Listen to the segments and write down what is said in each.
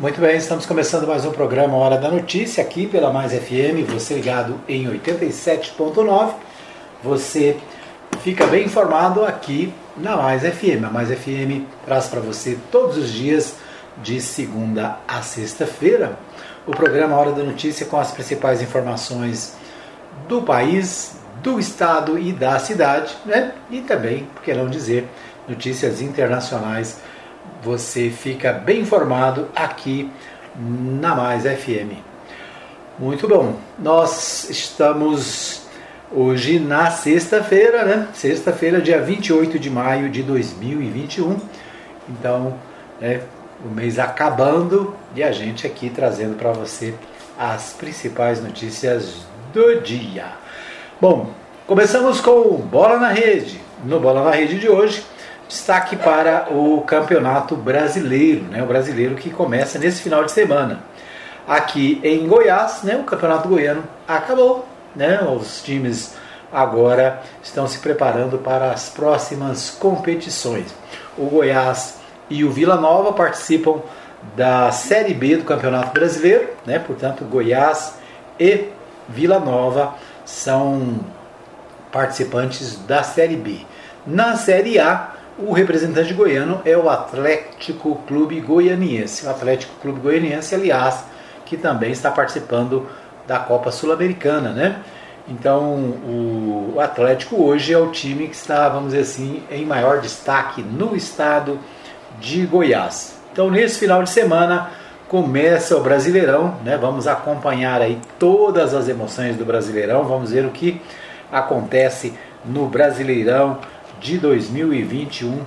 Muito bem, estamos começando mais um programa Hora da Notícia aqui pela Mais FM, você ligado em 87.9. Você fica bem informado aqui na Mais FM. A Mais FM traz para você todos os dias de segunda a sexta-feira o programa Hora da Notícia com as principais informações do país, do estado e da cidade, né? E também, por que não dizer, notícias internacionais você fica bem informado aqui na Mais FM. Muito bom, nós estamos hoje na sexta-feira, né? Sexta-feira, dia 28 de maio de 2021. Então, né, o mês acabando e a gente aqui trazendo para você as principais notícias do dia. Bom, começamos com Bola na Rede. No Bola na Rede de hoje, Destaque para o Campeonato Brasileiro, né? o brasileiro que começa nesse final de semana. Aqui em Goiás, né? o Campeonato Goiano acabou. Né? Os times agora estão se preparando para as próximas competições. O Goiás e o Vila Nova participam da Série B do Campeonato Brasileiro, né? portanto, Goiás e Vila Nova são participantes da Série B. Na Série A, o representante goiano é o Atlético Clube Goianiense. O Atlético Clube Goianiense, aliás, que também está participando da Copa Sul-Americana, né? Então, o Atlético hoje é o time que está, vamos dizer assim, em maior destaque no estado de Goiás. Então, nesse final de semana começa o Brasileirão, né? Vamos acompanhar aí todas as emoções do Brasileirão, vamos ver o que acontece no Brasileirão de 2021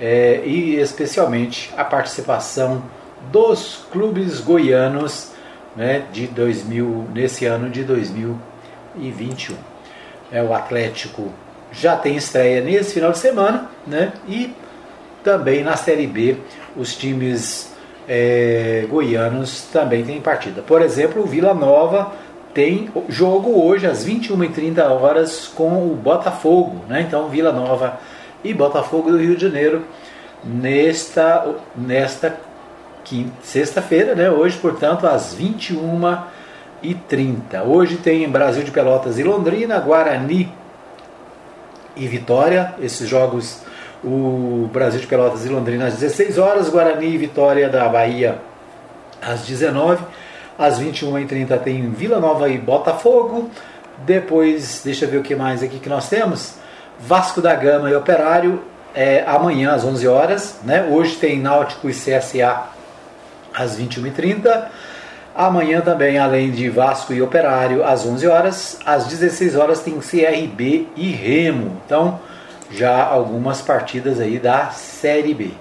é, e especialmente a participação dos clubes goianos né, de 2000, nesse ano de 2021. É, o Atlético já tem estreia nesse final de semana né, e também na Série B os times é, goianos também têm partida. Por exemplo, o Vila Nova tem jogo hoje às 21h30 horas com o Botafogo, né? Então Vila Nova e Botafogo do Rio de Janeiro nesta nesta sexta-feira, né? Hoje, portanto, às 21h30. Hoje tem Brasil de Pelotas e Londrina, Guarani e Vitória. Esses jogos, o Brasil de Pelotas e Londrina às 16 horas, Guarani e Vitória da Bahia às 19 às 21h30 tem Vila Nova e Botafogo. Depois, deixa eu ver o que mais aqui que nós temos. Vasco da Gama e Operário é, amanhã às 11 horas. Né? Hoje tem Náutico e CSA às 21h30. Amanhã também, além de Vasco e Operário, às 11 horas. Às 16 horas tem CRB e Remo. Então, já algumas partidas aí da Série B.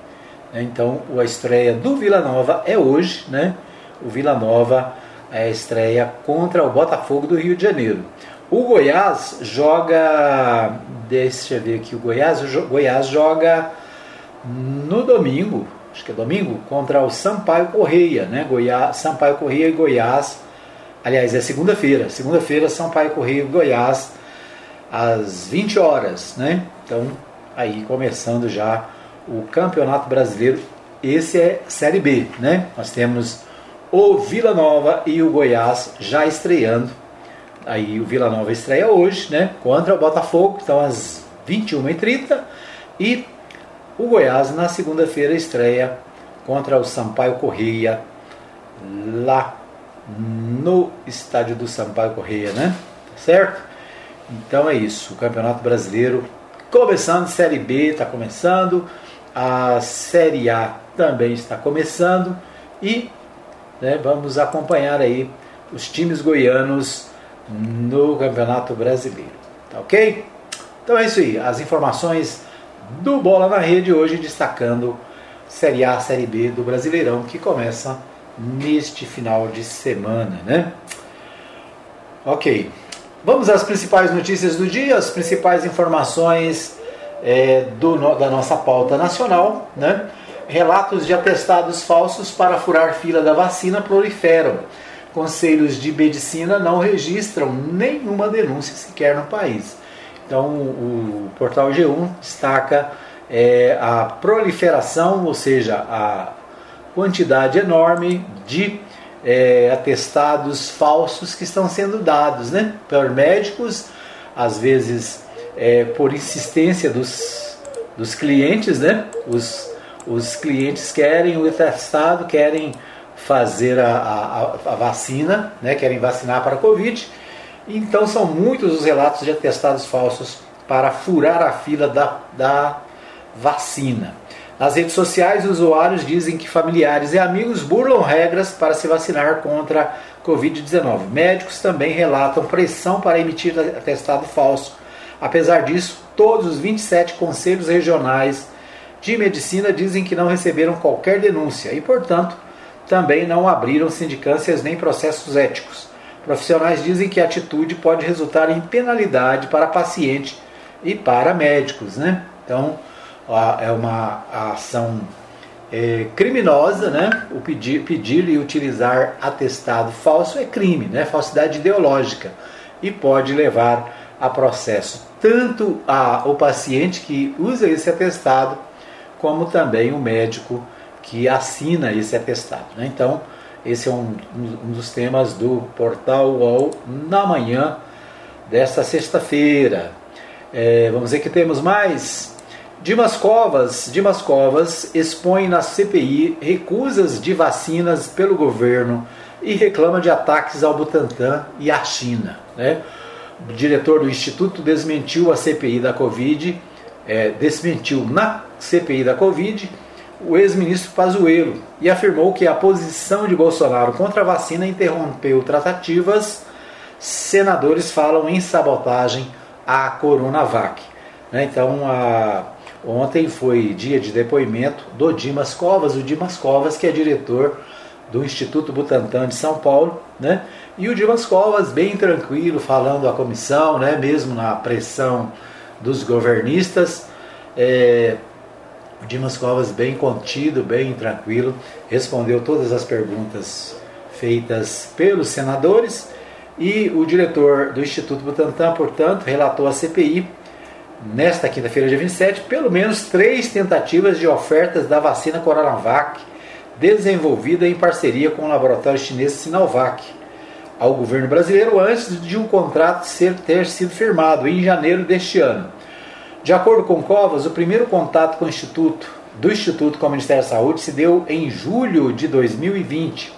Então, a estreia do Vila Nova é hoje, né? O Vila Nova é, estreia contra o Botafogo do Rio de Janeiro. O Goiás joga, deixa eu ver aqui, o Goiás, o Goiás joga no domingo, acho que é domingo, contra o Sampaio Correia, né? Goiás, Sampaio Correia e Goiás. Aliás, é segunda-feira. Segunda-feira, Sampaio Correia e Goiás, às 20 horas, né? Então, aí começando já o Campeonato Brasileiro. Esse é Série B, né? Nós temos o Vila Nova e o Goiás já estreando. Aí o Vila Nova estreia hoje, né? Contra o Botafogo, então às 21h30. E o Goiás na segunda-feira estreia contra o Sampaio Correia lá no estádio do Sampaio Correia, né? Tá certo? Então é isso. O Campeonato Brasileiro começando, Série B está começando, a Série A também está começando e né, vamos acompanhar aí os times goianos no Campeonato Brasileiro. Tá ok? Então é isso aí, as informações do Bola na Rede hoje destacando Série A, Série B do Brasileirão que começa neste final de semana, né? Ok, vamos às principais notícias do dia, as principais informações é, do, da nossa pauta nacional, né? Relatos de atestados falsos para furar fila da vacina proliferam. Conselhos de medicina não registram nenhuma denúncia sequer no país. Então, o portal G1 destaca é, a proliferação, ou seja, a quantidade enorme de é, atestados falsos que estão sendo dados né, por médicos, às vezes é, por insistência dos, dos clientes, né? Os, os clientes querem o atestado, querem fazer a, a, a, vacina, né? querem vacinar para a Covid. Então são muitos os relatos de atestados falsos para furar a fila da, da vacina. Nas redes sociais, usuários dizem que familiares e amigos burlam regras para se vacinar contra a Covid-19. Médicos também relatam pressão para emitir atestado falso. Apesar disso, todos os 27 conselhos regionais de medicina dizem que não receberam qualquer denúncia e, portanto, também não abriram sindicâncias nem processos éticos. Profissionais dizem que a atitude pode resultar em penalidade para paciente e para médicos. Né? Então, é uma ação é, criminosa, né? O pedir, pedir e utilizar atestado falso é crime, né? Falsidade ideológica e pode levar a processo tanto a, o paciente que usa esse atestado como também o médico que assina esse atestado. Né? Então, esse é um, um, dos temas do portal UOL na manhã desta sexta-feira. É, vamos ver que temos mais. Dimas Covas, Dimas Covas expõe na CPI recusas de vacinas pelo governo e reclama de ataques ao Butantan e à China. Né? O diretor do Instituto desmentiu a CPI da Covid, é, desmentiu na CPI da Covid o ex-ministro Pazuello e afirmou que a posição de Bolsonaro contra a vacina interrompeu tratativas. Senadores falam em sabotagem à Coronavac. Né? Então, a, ontem foi dia de depoimento do Dimas Covas, o Dimas Covas, que é diretor do Instituto Butantan de São Paulo, né? E o Dimas Covas bem tranquilo, falando à comissão, né? Mesmo na pressão dos governistas, é, Dimas Covas bem contido, bem tranquilo, respondeu todas as perguntas feitas pelos senadores. E o diretor do Instituto Butantan, portanto, relatou à CPI nesta quinta-feira, dia 27, pelo menos três tentativas de ofertas da vacina Coronavac desenvolvida em parceria com o laboratório chinês Sinovac ao governo brasileiro antes de um contrato ser, ter sido firmado em janeiro deste ano. De acordo com Covas, o primeiro contato com o Instituto, do Instituto com o Ministério da Saúde se deu em julho de 2020,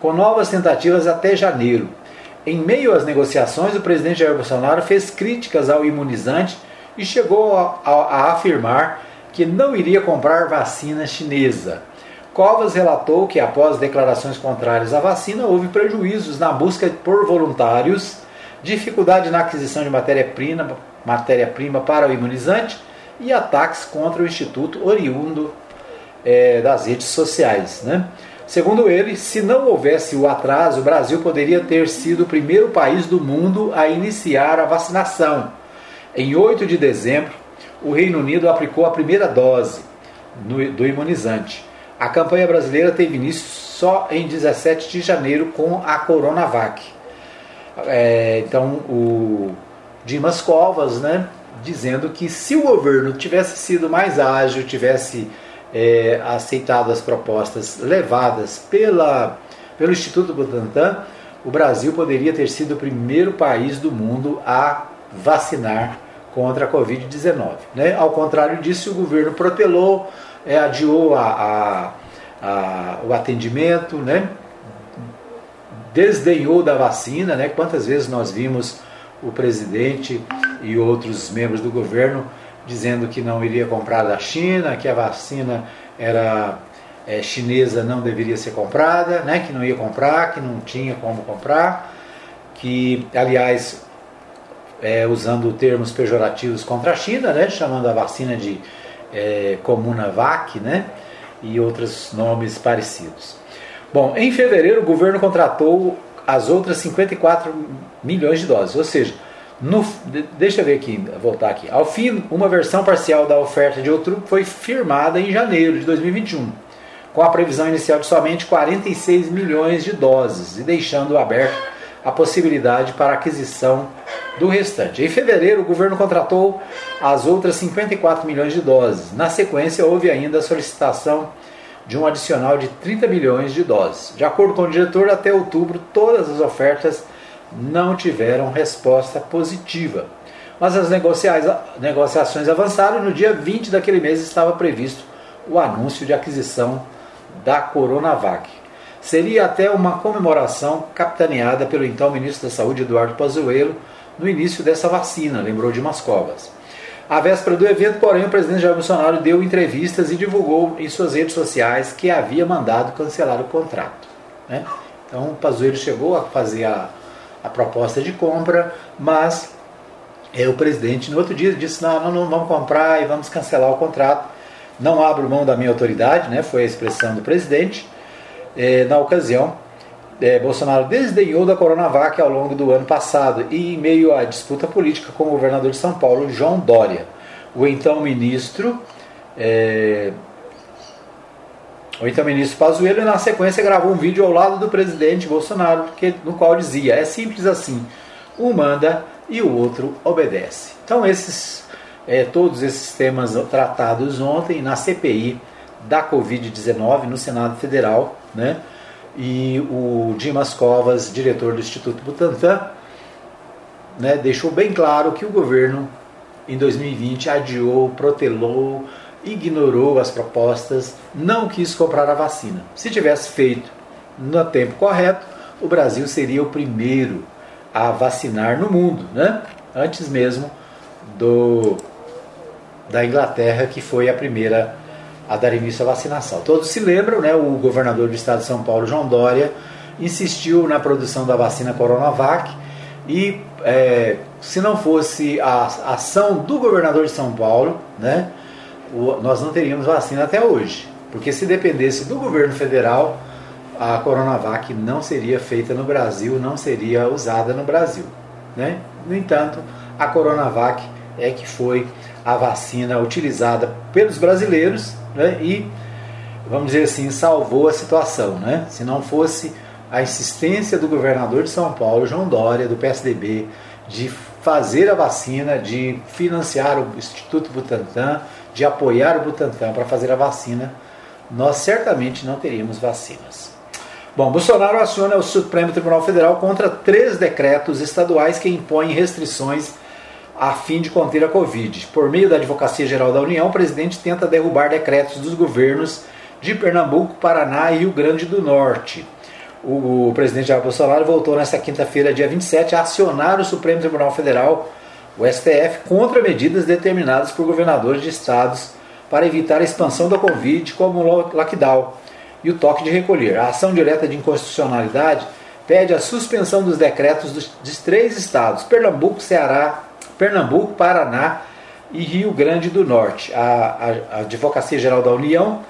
com novas tentativas até janeiro. Em meio às negociações, o presidente Jair Bolsonaro fez críticas ao imunizante e chegou a, a, a afirmar que não iria comprar vacina chinesa. Covas relatou que, após declarações contrárias à vacina, houve prejuízos na busca por voluntários, dificuldade na aquisição de matéria-prima matéria-prima para o imunizante e ataques contra o Instituto oriundo é, das redes sociais. Né? Segundo ele, se não houvesse o atraso, o Brasil poderia ter sido o primeiro país do mundo a iniciar a vacinação. Em 8 de dezembro, o Reino Unido aplicou a primeira dose do imunizante. A campanha brasileira teve início só em 17 de janeiro com a Coronavac. É, então, o Dimas Covas, né, dizendo que se o governo tivesse sido mais ágil, tivesse é, aceitado as propostas levadas pela, pelo Instituto Butantan, o Brasil poderia ter sido o primeiro país do mundo a vacinar contra a Covid-19. Né? Ao contrário disso, o governo protelou, é, adiou a, a, a, o atendimento, né? desdenhou da vacina. Né? Quantas vezes nós vimos o presidente e outros membros do governo dizendo que não iria comprar da China, que a vacina era é, chinesa não deveria ser comprada, né, que não ia comprar, que não tinha como comprar, que, aliás, é, usando termos pejorativos contra a China, né, chamando a vacina de é, Comunavac, né, e outros nomes parecidos. Bom, em fevereiro o governo contratou as outras 54 milhões de doses. Ou seja, no, deixa eu ver aqui, voltar aqui. Ao fim, uma versão parcial da oferta de outubro foi firmada em janeiro de 2021, com a previsão inicial de somente 46 milhões de doses e deixando aberto a possibilidade para aquisição do restante. Em fevereiro, o governo contratou as outras 54 milhões de doses. Na sequência, houve ainda a solicitação de um adicional de 30 milhões de doses. De acordo com o diretor, até outubro todas as ofertas não tiveram resposta positiva. Mas as negociações avançaram e no dia 20 daquele mês estava previsto o anúncio de aquisição da Coronavac. Seria até uma comemoração capitaneada pelo então ministro da Saúde, Eduardo Pazuello, no início dessa vacina, lembrou de Covas. À véspera do evento, porém, o presidente Jair Bolsonaro deu entrevistas e divulgou em suas redes sociais que havia mandado cancelar o contrato. Né? Então, o Pazuello chegou a fazer a, a proposta de compra, mas é, o presidente no outro dia disse: não, não, não vamos comprar e vamos cancelar o contrato. Não abro mão da minha autoridade, né? foi a expressão do presidente. É, na ocasião, é, Bolsonaro desdenhou da Coronavac ao longo do ano passado e em meio à disputa política com o governador de São Paulo, João Dória. O então ministro. É, o então ministro Pazuello, na sequência, gravou um vídeo ao lado do presidente Bolsonaro, que, no qual dizia: é simples assim, um manda e o outro obedece. Então, esses, é, todos esses temas tratados ontem na CPI da Covid-19 no Senado Federal, né? e o Dimas Covas, diretor do Instituto Butantan, né, deixou bem claro que o governo em 2020 adiou, protelou, ignorou as propostas, não quis comprar a vacina. Se tivesse feito no tempo correto, o Brasil seria o primeiro a vacinar no mundo, né? antes mesmo do da Inglaterra, que foi a primeira a dar início à vacinação. Todos se lembram, né, o governador do estado de São Paulo, João Dória, insistiu na produção da vacina Coronavac e é, se não fosse a ação do governador de São Paulo, né, nós não teríamos vacina até hoje. Porque se dependesse do governo federal, a Coronavac não seria feita no Brasil, não seria usada no Brasil. Né? No entanto, a Coronavac é que foi a vacina utilizada pelos brasileiros né, e, vamos dizer assim, salvou a situação. Né? Se não fosse a insistência do governador de São Paulo, João Dória, do PSDB, de fazer a vacina, de financiar o Instituto Butantan, de apoiar o Butantan para fazer a vacina, nós certamente não teríamos vacinas. Bom, Bolsonaro aciona o Supremo Tribunal Federal contra três decretos estaduais que impõem restrições a fim de conter a Covid. Por meio da Advocacia Geral da União, o presidente tenta derrubar decretos dos governos de Pernambuco, Paraná e Rio Grande do Norte. O, presidente Jair Bolsonaro voltou nesta quinta-feira, dia 27, a acionar o Supremo Tribunal Federal, o STF, contra medidas determinadas por governadores de estados para evitar a expansão da Covid, como o lockdown e o toque de recolher. A ação direta de inconstitucionalidade pede a suspensão dos decretos dos, dos três estados, Pernambuco, Ceará Pernambuco, Paraná e Rio Grande do Norte. A, a, a Advocacia Geral da União,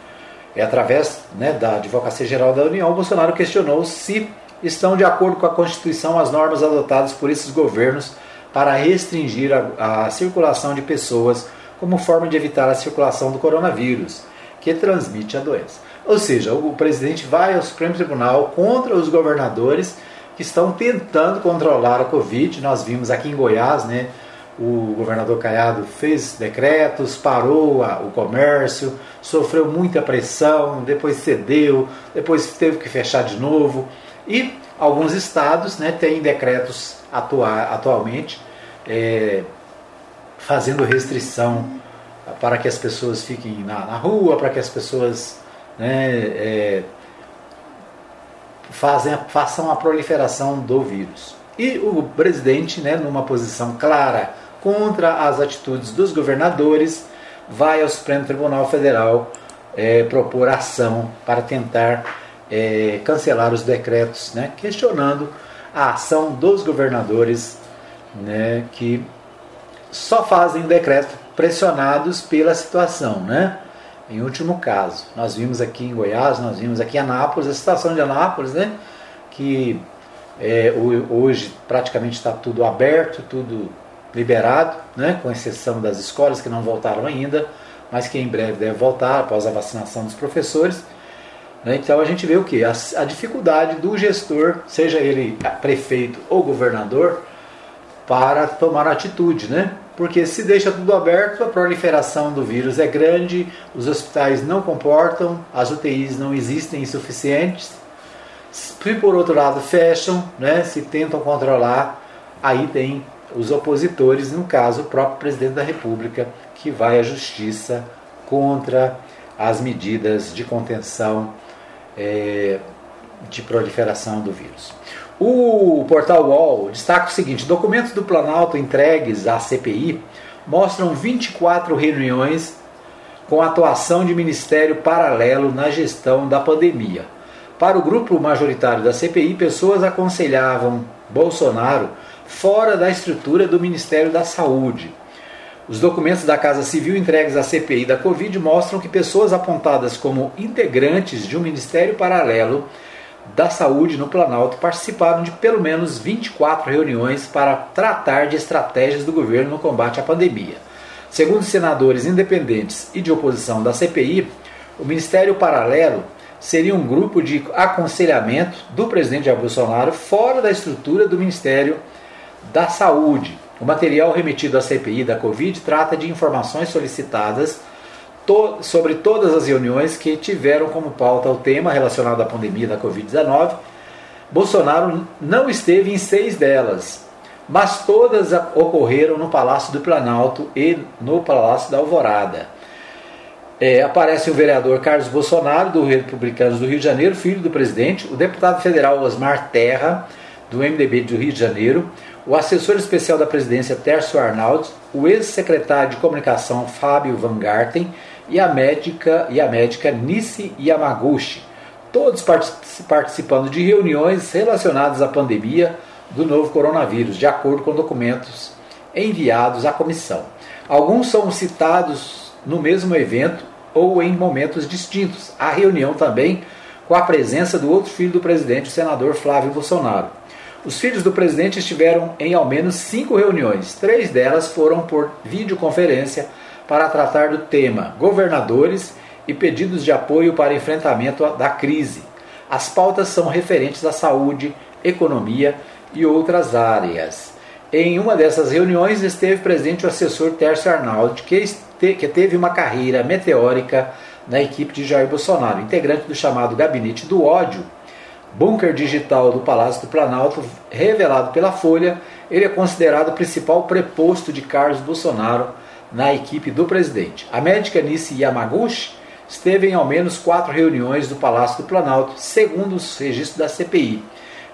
é através né, da Advocacia Geral da União, Bolsonaro questionou se estão de acordo com a Constituição as normas adotadas por esses governos para restringir a, a circulação de pessoas como forma de evitar a circulação do coronavírus, que transmite a doença. Ou seja, o presidente vai ao Supremo Tribunal contra os governadores que estão tentando controlar a Covid. Nós vimos aqui em Goiás, né, o governador Caiado fez decretos, parou o comércio, sofreu muita pressão, depois cedeu, depois teve que fechar de novo. E alguns estados né, têm decretos atua, atualmente é, fazendo restrição para que as pessoas fiquem na, na rua, para que as pessoas né, é, fazem, façam a proliferação do vírus. E o presidente, né, numa posição clara contra as atitudes dos governadores, vai ao Supremo Tribunal Federal é, propor ação para tentar é, cancelar os decretos, né, questionando a ação dos governadores né, que só fazem decreto pressionados pela situação. Né? Em último caso, nós vimos aqui em Goiás, nós vimos aqui em Anápolis, a situação de Anápolis, né, que é, hoje praticamente está tudo aberto, tudo liberado, né, com exceção das escolas que não voltaram ainda, mas que em breve deve voltar após a vacinação dos professores. Né, então a gente vê o que? A, a dificuldade do gestor, seja ele prefeito ou governador, para tomar atitude, né? porque se deixa tudo aberto, a proliferação do vírus é grande, os hospitais não comportam, as UTIs não existem suficientes. Se por outro lado fecham, né, se tentam controlar, aí tem os opositores, no caso o próprio presidente da República, que vai à justiça contra as medidas de contenção é, de proliferação do vírus. O portal UOL destaca o seguinte: documentos do Planalto entregues à CPI mostram 24 reuniões com atuação de ministério paralelo na gestão da pandemia. Para o grupo majoritário da CPI, pessoas aconselhavam Bolsonaro fora da estrutura do Ministério da Saúde. Os documentos da Casa Civil entregues à CPI da Covid mostram que pessoas apontadas como integrantes de um ministério paralelo da Saúde no Planalto participaram de pelo menos 24 reuniões para tratar de estratégias do governo no combate à pandemia. Segundo senadores independentes e de oposição da CPI, o Ministério Paralelo seria um grupo de aconselhamento do presidente Jair Bolsonaro fora da estrutura do Ministério da Saúde. O material remetido à CPI da Covid trata de informações solicitadas to sobre todas as reuniões que tiveram como pauta o tema relacionado à pandemia da Covid-19. Bolsonaro não esteve em seis delas, mas todas ocorreram no Palácio do Planalto e no Palácio da Alvorada. É, aparece o vereador Carlos Bolsonaro, do Republicanos do Rio de Janeiro, filho do presidente, o deputado federal Osmar Terra, do MDB do Rio de Janeiro, o assessor especial da presidência Tércio Arnaldi, o ex-secretário de comunicação Fábio Van Garten e a médica e a médica Nisi Yamaguchi, todos participando de reuniões relacionadas à pandemia do novo coronavírus, de acordo com documentos enviados à comissão. Alguns são citados no mesmo evento ou em momentos distintos. A reunião também com a presença do outro filho do presidente, o senador Flávio Bolsonaro. Os filhos do presidente estiveram em ao menos cinco reuniões. Três delas foram por videoconferência para tratar do tema governadores e pedidos de apoio para enfrentamento da crise. As pautas são referentes à saúde, economia e outras áreas. Em uma dessas reuniões esteve presente o assessor Tércio Arnaldi, que, que teve uma carreira meteórica na equipe de Jair Bolsonaro, integrante do chamado Gabinete do Ódio, bunker digital do Palácio do Planalto, revelado pela Folha, ele é considerado o principal preposto de Carlos Bolsonaro na equipe do presidente. A médica Nishi Yamaguchi esteve em ao menos quatro reuniões do Palácio do Planalto, segundo os registros da CPI.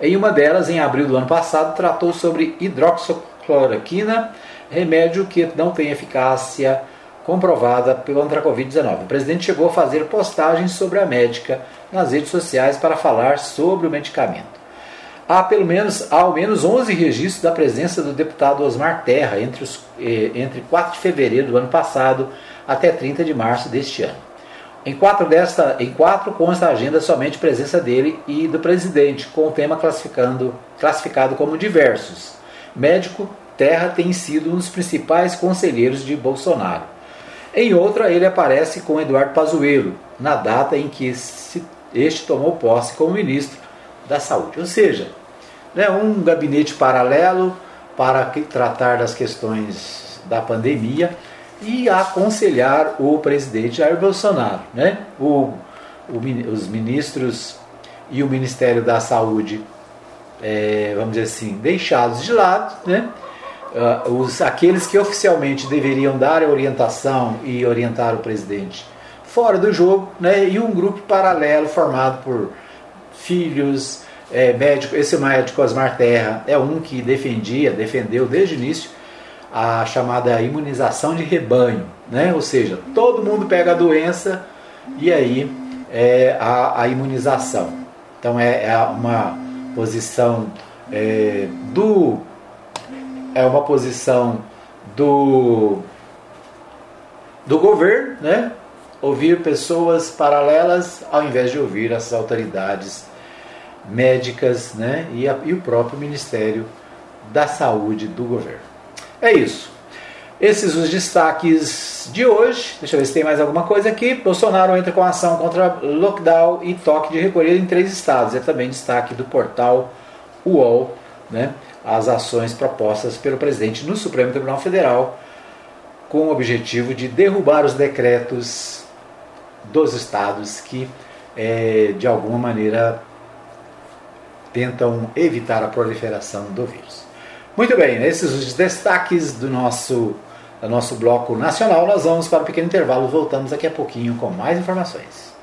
Em uma delas, em abril do ano passado, tratou sobre hidroxicloroquina, remédio que não tem eficácia comprovada contra a Covid-19. O presidente chegou a fazer postagens sobre a médica nas redes sociais para falar sobre o medicamento. Há pelo menos há ao menos 11 registros da presença do deputado Osmar Terra entre, os, eh, entre 4 de fevereiro do ano passado até 30 de março deste ano. Em quatro, desta, em quatro consta a agenda somente presença dele e do presidente, com o tema classificando, classificado como diversos. Médico, Terra tem sido um dos principais conselheiros de Bolsonaro. Em outra, ele aparece com Eduardo Pazuello, na data em que este tomou posse como ministro da Saúde. Ou seja, né, um gabinete paralelo para tratar das questões da pandemia e aconselhar o presidente Jair Bolsonaro. Né? O, o, os ministros e o Ministério da Saúde, é, vamos dizer assim, deixados de lado, né? Uh, os, aqueles que oficialmente deveriam dar a orientação e orientar o presidente fora do jogo, né, e um grupo paralelo formado por filhos, é, médico, esse médico Osmar Terra é um que defendia, defendeu desde o início a chamada imunização de rebanho, né? ou seja, todo mundo pega a doença e aí é a, a imunização. Então é, é uma posição é, do é uma posição do, do governo, né? ouvir pessoas paralelas ao invés de ouvir as autoridades médicas né? e, a, e o próprio Ministério da Saúde do governo. É isso. Esses os destaques de hoje. Deixa eu ver se tem mais alguma coisa aqui. Bolsonaro entra com ação contra lockdown e toque de recolher em três estados. É também destaque do portal UOL, né? As ações propostas pelo presidente no Supremo Tribunal Federal com o objetivo de derrubar os decretos dos estados que, é, de alguma maneira, tentam evitar a proliferação do vírus. Muito bem, esses os destaques do nosso, do nosso bloco nacional. Nós vamos para um pequeno intervalo, voltamos daqui a pouquinho com mais informações.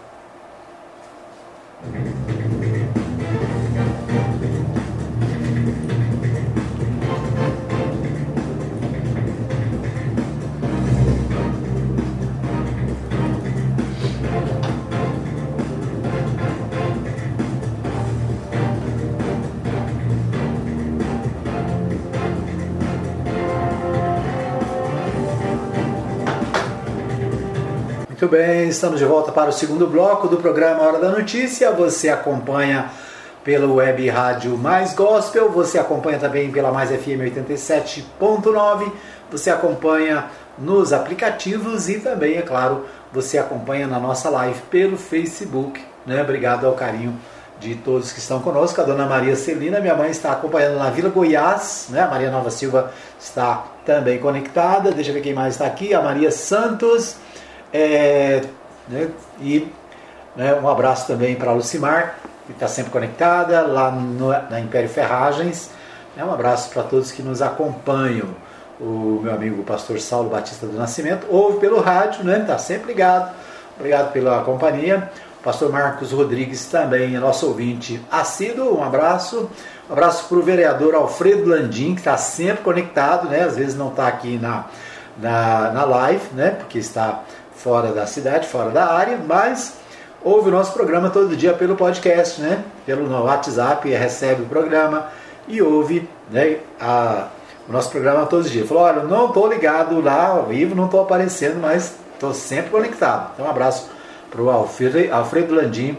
Muito bem, estamos de volta para o segundo bloco do programa Hora da Notícia. Você acompanha pelo web rádio Mais Gospel, você acompanha também pela Mais FM 87.9, você acompanha nos aplicativos e também, é claro, você acompanha na nossa live pelo Facebook. Né? Obrigado ao carinho de todos que estão conosco. A dona Maria Celina, minha mãe, está acompanhando na Vila Goiás. Né? A Maria Nova Silva está também conectada. Deixa eu ver quem mais está aqui. A Maria Santos. É, né, e né, um abraço também para a Lucimar, que está sempre conectada lá no, na Império Ferragens. É, um abraço para todos que nos acompanham. O meu amigo pastor Saulo Batista do Nascimento, ouve pelo rádio, né? Está sempre ligado. Obrigado pela companhia. O pastor Marcos Rodrigues também é nosso ouvinte assíduo. Um abraço. Um abraço para o vereador Alfredo Landim, que está sempre conectado, né? Às vezes não está aqui na, na, na live, né? Porque está fora da cidade, fora da área, mas ouve o nosso programa todo dia pelo podcast, né? Pelo WhatsApp, recebe o programa e ouve né, a, o nosso programa todos os dias. Falou, olha, não estou ligado lá ao vivo, não estou aparecendo, mas estou sempre conectado. Então um abraço para o Alfredo, Alfredo Landim,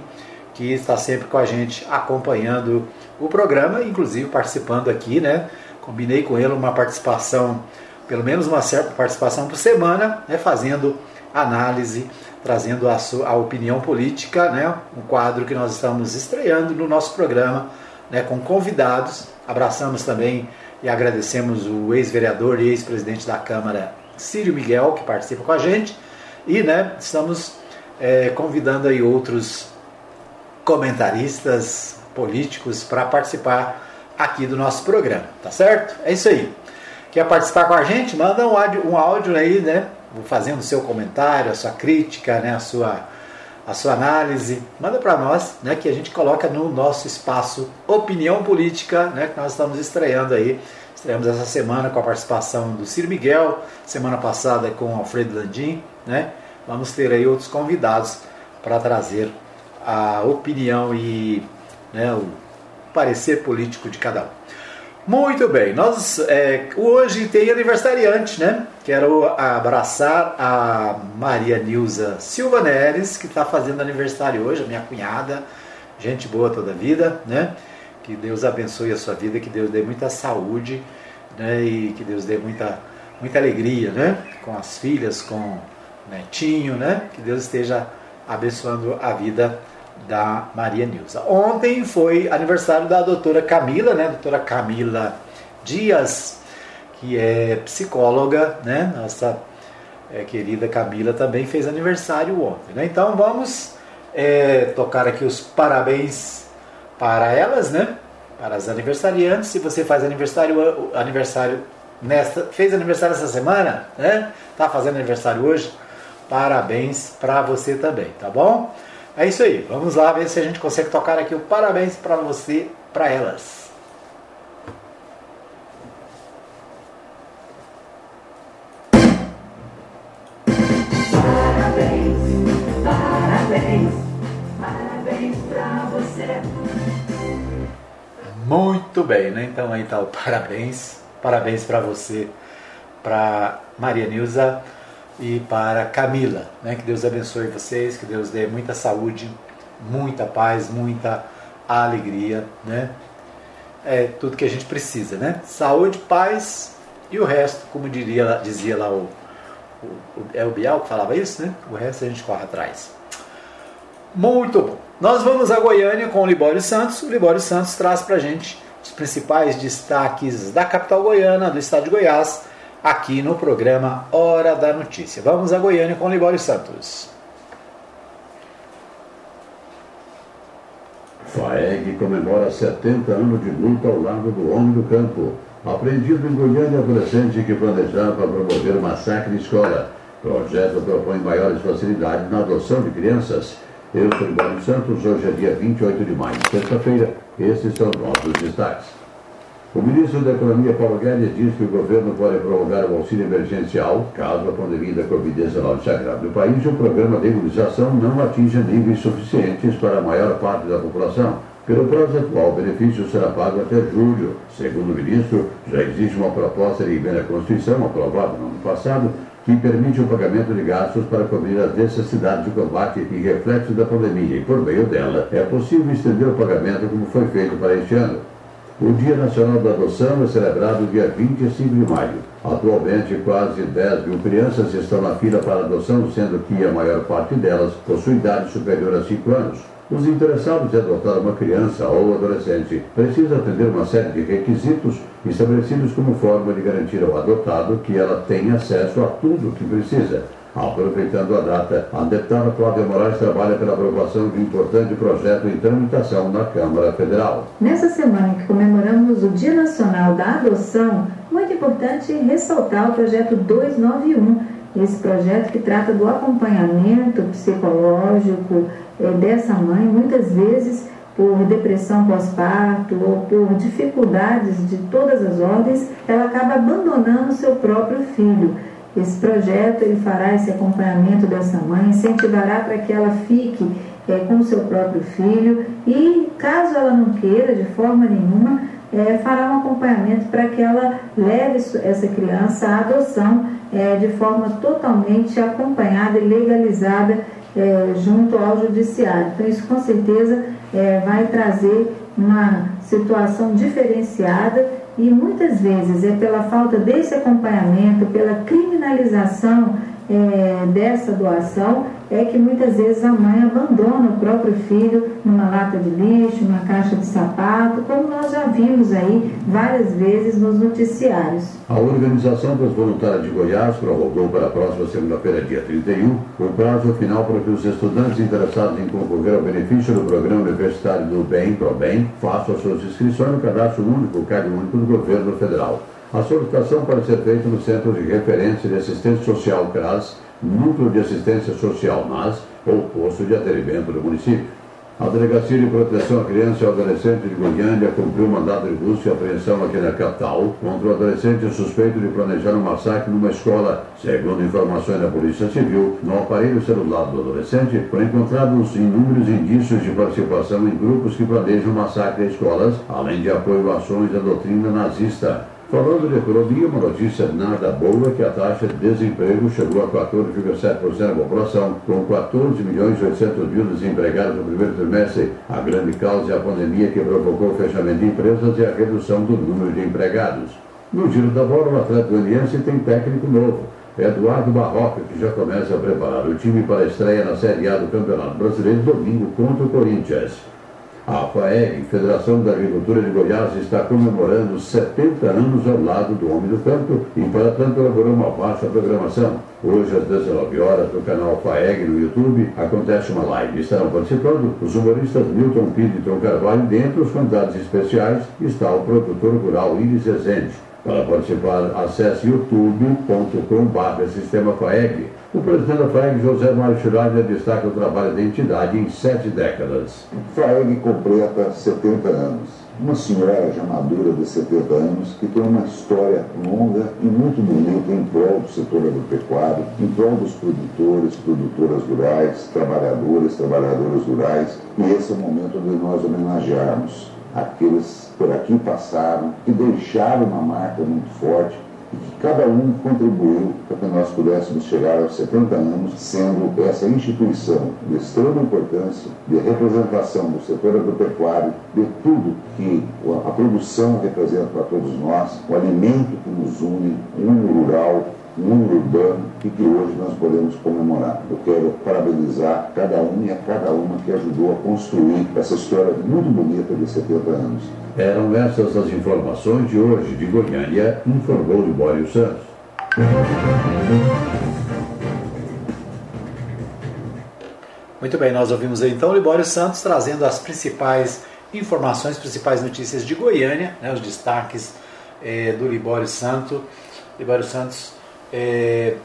que está sempre com a gente acompanhando o programa, inclusive participando aqui, né? Combinei com ele uma participação, pelo menos uma certa participação por semana, né? Fazendo análise, trazendo a, sua, a opinião política, né? um quadro que nós estamos estreando no nosso programa né? com convidados. Abraçamos também e agradecemos o ex-vereador e ex-presidente da Câmara, Círio Miguel, que participa com a gente. E né, estamos é, convidando aí outros comentaristas políticos para participar aqui do nosso programa, tá certo? É isso aí. Quer participar com a gente? Manda um áudio, um áudio aí, né? Fazendo o seu comentário, a sua crítica, né, a, sua, a sua análise, manda para nós, né, que a gente coloca no nosso espaço Opinião Política, né, que nós estamos estreando aí. Estreamos essa semana com a participação do Ciro Miguel, semana passada com o Alfredo Landim, né? Vamos ter aí outros convidados para trazer a opinião e né, o parecer político de cada um. Muito bem, nós é, hoje tem aniversariante, né? Quero abraçar a Maria Nilza Silva Neres, que está fazendo aniversário hoje, minha cunhada, gente boa toda a vida, né? Que Deus abençoe a sua vida, que Deus dê muita saúde, né? E que Deus dê muita, muita alegria, né? Com as filhas, com o netinho, né? Que Deus esteja abençoando a vida da Maria Nilza. Ontem foi aniversário da doutora Camila, né? Doutora Camila Dias, que é psicóloga, né? Nossa é, querida Camila também fez aniversário ontem, né? Então vamos é, tocar aqui os parabéns para elas, né? Para as aniversariantes. Se você faz aniversário, aniversário nesta, fez aniversário essa semana, né? Tá fazendo aniversário hoje? Parabéns para você também, tá bom? É isso aí. Vamos lá ver se a gente consegue tocar aqui o parabéns para você, para elas. Muito bem, né? Então aí tá o parabéns. Parabéns para você, para Maria Nilza e para Camila. Né? Que Deus abençoe vocês, que Deus dê muita saúde, muita paz, muita alegria. Né? É tudo que a gente precisa. Né? Saúde, paz e o resto, como diria, dizia lá o, o, o, é o Bial que falava isso, né? O resto a gente corre atrás. Muito bom. Nós vamos a Goiânia com o Libório Santos. O Libório Santos traz para a gente os principais destaques da capital goiana, do estado de Goiás, aqui no programa Hora da Notícia. Vamos a Goiânia com Libório Santos. FAEG comemora 70 anos de luta ao lado do homem do campo. Apreendido em Goiânia, adolescente que planejava promover massacre em escola. Projeto propõe maiores facilidades na adoção de crianças. Eu sou Libório Santos, hoje é dia 28 de maio, sexta-feira. Esses são nossos destaques. O ministro da Economia, Paulo Guedes, diz que o governo pode prorrogar o auxílio emergencial caso a pandemia da Covid-19 se agrave no país e o programa de imunização não atinja níveis suficientes para a maior parte da população. Pelo prazo atual, o benefício será pago até julho. Segundo o ministro, já existe uma proposta de emenda à Constituição, aprovada no ano passado, que permite o pagamento de gastos para cobrir as necessidades de combate e reflexo da pandemia, e por meio dela é possível estender o pagamento como foi feito para este ano. O Dia Nacional da Adoção é celebrado dia 25 de maio. Atualmente, quase 10 mil crianças estão na fila para adoção, sendo que a maior parte delas possui idade superior a 5 anos. Os interessados em adotar uma criança ou adolescente precisam atender uma série de requisitos estabelecidos como forma de garantir ao adotado que ela tenha acesso a tudo o que precisa, Aproveitando a data, a deputada Cláudia Moraes trabalha pela aprovação de um importante projeto em tramitação na Câmara Federal. Nessa semana em que comemoramos o Dia Nacional da Adoção, muito importante ressaltar o projeto 291, esse projeto que trata do acompanhamento psicológico eh, dessa mãe, muitas vezes por depressão pós-parto ou por dificuldades de todas as ordens, ela acaba abandonando seu próprio filho. Esse projeto ele fará esse acompanhamento dessa mãe, incentivará para que ela fique é, com seu próprio filho e, caso ela não queira de forma nenhuma, é, fará um acompanhamento para que ela leve essa criança à adoção é, de forma totalmente acompanhada e legalizada junto ao judiciário. Então, isso com certeza vai trazer uma situação diferenciada e muitas vezes é pela falta desse acompanhamento, pela criminalização é, dessa doação, é que muitas vezes a mãe abandona o próprio filho numa lata de lixo, numa caixa de sapato, como nós já vimos aí várias vezes nos noticiários. A Organização dos Voluntários de Goiás prorrogou para a próxima segunda-feira, dia 31, o prazo final para que os estudantes interessados em concorrer ao benefício do Programa Universitário do Bem, ProBem, façam as suas inscrições no cadastro único, CAD único do governo federal. A solicitação pode ser feita no Centro de Referência de Assistência Social CRAS, Núcleo de Assistência Social NAS ou Posto de Atendimento do município. A Delegacia de Proteção à Criança e ao Adolescente de Goiânia cumpriu mandado de busca e apreensão aqui na capital contra o adolescente suspeito de planejar um massacre numa escola. Segundo informações da Polícia Civil, no aparelho celular do adolescente foram encontrados inúmeros indícios de participação em grupos que planejam massacre a escolas, além de apoio a ações da doutrina nazista. Falando de economia, uma notícia nada boa é que a taxa de desemprego chegou a 14,7% da população, com 14 milhões e 800 mil desempregados no primeiro trimestre. A grande causa é a pandemia que provocou o fechamento de empresas e a redução do número de empregados. No giro da bola, o Atlético Goianiense tem técnico novo. Eduardo Barroca, que já começa a preparar o time para a estreia na Série A do Campeonato Brasileiro domingo contra o Corinthians. A FAEG, Federação da Agricultura de Goiás, está comemorando 70 anos ao lado do Homem do Campo e, para tanto, elaborou uma vasta programação. Hoje, às 19 horas, no canal FAEG no YouTube, acontece uma live. Estarão participando os humoristas Milton Pinto e Tom Carvalho. Dentre os convidados especiais está o produtor rural Iris Rezende. Para participar, acesse youtube.com.br Sistema FAEG. O presidente da FAEG, José Mário Schreiber, destaca o trabalho da entidade em sete décadas. FAEG completa 70 anos. Uma senhora já madura de 70 anos que tem uma história longa e muito bonita em prol do setor agropecuário, em prol dos produtores, produtoras rurais, trabalhadores, trabalhadoras rurais. E esse é o momento de nós homenagearmos aqueles por aqui passaram, que deixaram uma marca muito forte e que cada um contribuiu para que nós pudéssemos chegar aos 70 anos, sendo essa instituição de extrema importância, de representação do setor agropecuário, de tudo que a produção representa para todos nós, o alimento que nos une, o mundo rural, mundo urbano e que hoje nós podemos comemorar. Eu quero parabenizar cada um e a cada uma que ajudou a construir essa história muito bonita de 70 anos. Eram essas as informações de hoje de Goiânia, informou Libório Santos. Muito bem, nós ouvimos aí então o Libório Santos trazendo as principais informações, principais notícias de Goiânia, né, os destaques é, do Libório Santo. Libório Santos é,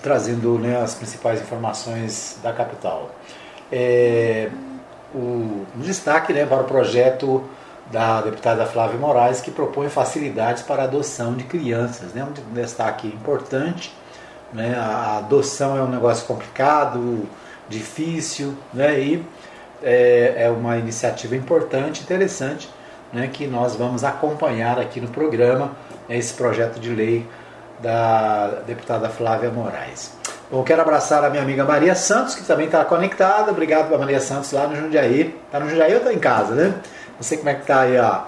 trazendo né, as principais informações da capital. É, o, um destaque né, para o projeto da deputada Flávia Moraes, que propõe facilidades para a adoção de crianças. Né, um destaque importante. Né, a adoção é um negócio complicado, difícil, né, e é, é uma iniciativa importante, interessante, né, que nós vamos acompanhar aqui no programa, né, esse projeto de lei da deputada Flávia Moraes. Bom, quero abraçar a minha amiga Maria Santos, que também está conectada. Obrigado para Maria Santos lá no Jundiaí. Está no Jundiaí ou está em casa, né? Não sei como é que está aí ó,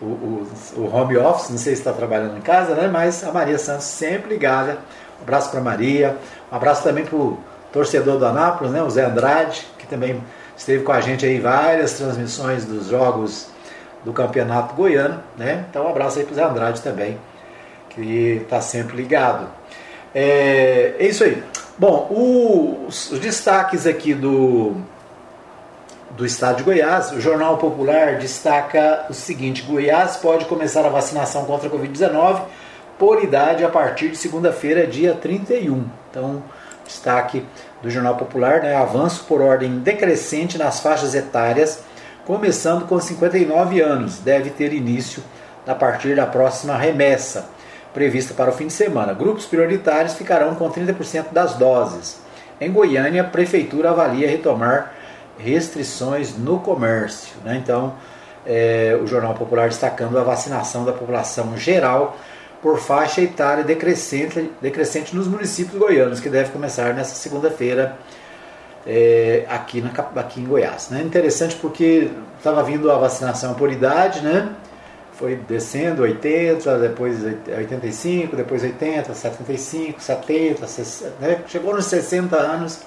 o, o, o, home office, não sei se está trabalhando em casa, né? Mas a Maria Santos sempre ligada. Um abraço para Maria. Um abraço também para o torcedor do Anápolis, né? O Zé Andrade, que também esteve com a gente aí várias transmissões dos jogos do Campeonato Goiano, né? Então um abraço aí para o Zé Andrade também, que está sempre ligado. É, é, isso aí. Bom, os, os, destaques aqui do, do estado de Goiás, o Jornal Popular destaca o seguinte: Goiás pode começar a vacinação contra a Covid-19 por idade a partir de segunda-feira, dia 31. Então, destaque do Jornal Popular, né, avanço por ordem decrescente nas faixas etárias, começando com 59 anos, deve ter início a partir da próxima remessa, prevista para o fim de semana. Grupos prioritários ficarão com 30% das doses. Em Goiânia, a prefeitura avalia retomar restrições no comércio. Né? Então, é, o Jornal Popular destacando a vacinação da população geral por faixa etária decrescente, decrescente nos municípios goianos, que deve começar nessa segunda-feira é, aqui, na, aqui em Goiás. Né? Interessante porque estava vindo a vacinação por idade, né? Foi descendo 80, depois 85, depois 80, 75, 70, 60, né? chegou nos 60 anos,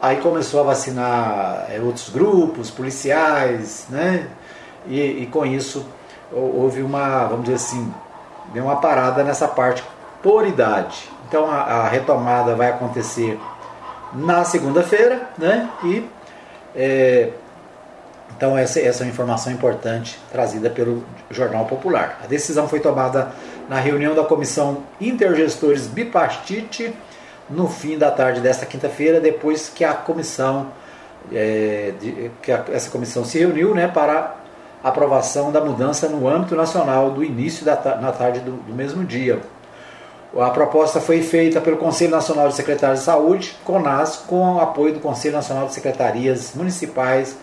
aí começou a vacinar é, outros grupos, policiais, né? e, e com isso houve uma, vamos dizer assim, deu uma parada nessa parte por idade. Então a, a retomada vai acontecer na segunda-feira, né? E é, então essa, essa é uma informação importante trazida pelo Jornal Popular. A decisão foi tomada na reunião da Comissão Intergestores Bipastite no fim da tarde desta quinta-feira, depois que a comissão é, de, que a, essa comissão se reuniu, né, para aprovação da mudança no âmbito nacional do início da na tarde do, do mesmo dia. A proposta foi feita pelo Conselho Nacional de Secretários de Saúde, CONAS, com o apoio do Conselho Nacional de Secretarias Municipais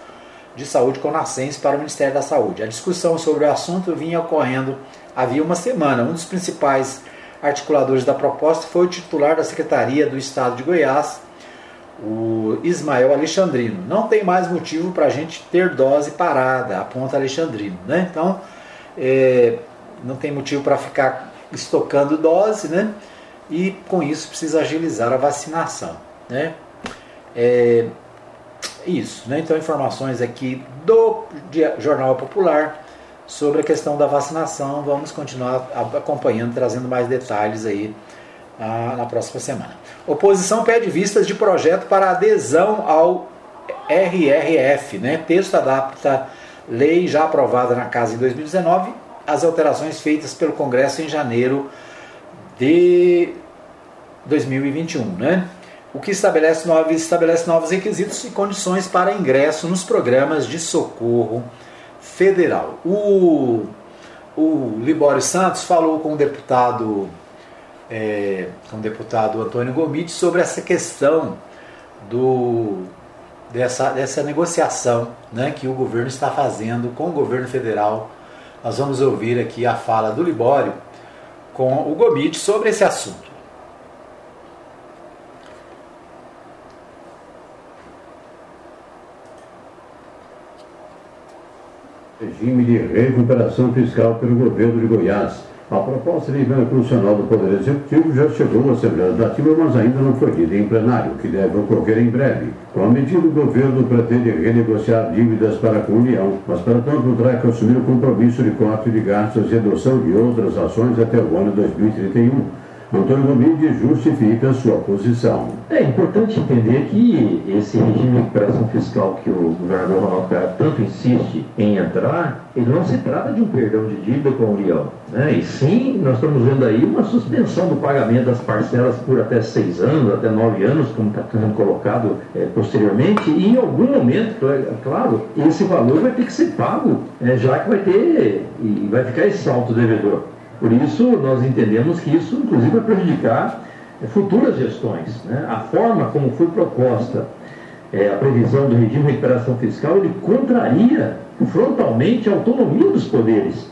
de Saúde CONASENS para o Ministério da Saúde. A discussão sobre o assunto vinha ocorrendo havia uma semana. Um dos principais articuladores da proposta foi o titular da Secretaria do Estado de Goiás, o Ismael Alexandrino. Não tem mais motivo para a gente ter dose parada, aponta Alexandrino. Né? Então, é, não tem motivo para ficar estocando dose, né? e com isso precisa agilizar a vacinação. Né? É, isso, né? então informações aqui do Jornal Popular sobre a questão da vacinação. Vamos continuar acompanhando, trazendo mais detalhes aí ah, na próxima semana. Oposição pede vistas de projeto para adesão ao RRF. Né? Texto adapta lei já aprovada na Casa em 2019 as alterações feitas pelo Congresso em janeiro de 2021. Né? O que estabelece novos, estabelece novos requisitos e condições para ingresso nos programas de socorro federal. O, o Libório Santos falou com o deputado é, com o deputado Antônio Gomide sobre essa questão do, dessa, dessa negociação né, que o governo está fazendo com o governo federal. Nós vamos ouvir aqui a fala do Libório com o Gomide sobre esse assunto. Regime de recuperação fiscal pelo governo de Goiás a proposta de emenda constitucional do Poder Executivo já chegou à Assembleia Legislativa, mas ainda não foi lida em plenário, que deve ocorrer em breve. Com a medida, o governo pretende renegociar dívidas para com a União, mas para tanto terá que assumir o compromisso de corte de gastos e redução de outras ações até o ano 2031. Antônio Gomide justifica sua posição. É importante entender que esse regime de recuperação fiscal que o governador Ronaldo Caiado tanto insiste em entrar, ele não se trata de um perdão de dívida com a União. Né? E sim, nós estamos vendo aí uma suspensão do pagamento das parcelas por até seis anos, até nove anos, como está sendo colocado é, posteriormente, e em algum momento, claro, esse valor vai ter que ser pago, é, já que vai ter e vai ficar esse salto devedor. Por isso, nós entendemos que isso, inclusive, vai prejudicar é, futuras gestões. Né? A forma como foi proposta é, a previsão do regime de recuperação fiscal, ele contraria frontalmente a autonomia dos poderes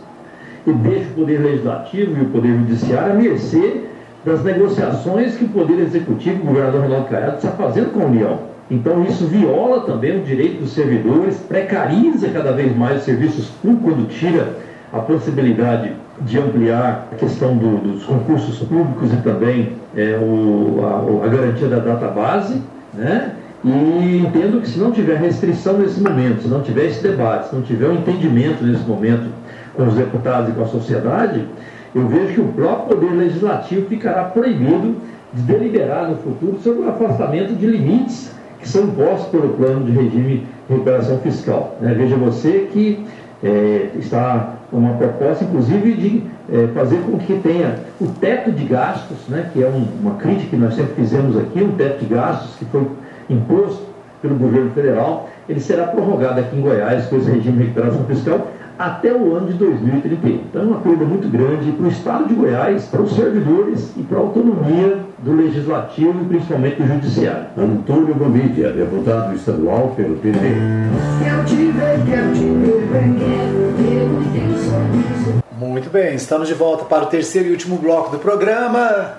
e deixa o Poder Legislativo e o Poder Judiciário a mercê das negociações que o Poder Executivo, o governador Ronaldo Caiado, está fazendo com a União. Então, isso viola também o direito dos servidores, precariza cada vez mais os serviços públicos quando tira a possibilidade de ampliar a questão do, dos concursos públicos e também é, o, a, a, garantia da data base, né? E entendo que se não tiver restrição nesse momento, se não tiver esse debate, se não tiver um entendimento nesse momento com os deputados e com a sociedade, eu vejo que o próprio Poder Legislativo ficará proibido de deliberar no futuro sobre o afastamento de limites que são impostos pelo plano de regime de recuperação fiscal. Né? Veja você que é, está uma proposta, inclusive, de é, fazer com que tenha o teto de gastos, né, que é um, uma crítica que nós sempre fizemos aqui, um teto de gastos que foi imposto pelo governo federal, ele será prorrogado aqui em Goiás com esse regime de recuperação fiscal até o ano de 2031. Então é uma perda muito grande para o Estado de Goiás, para os servidores e para a autonomia do Legislativo e principalmente do Judiciário. Antônio Gomidia, deputado estadual pelo PT. Quero te ver, quero te ver bem, quero ter teu sorriso. Muito bem, estamos de volta para o terceiro e último bloco do programa.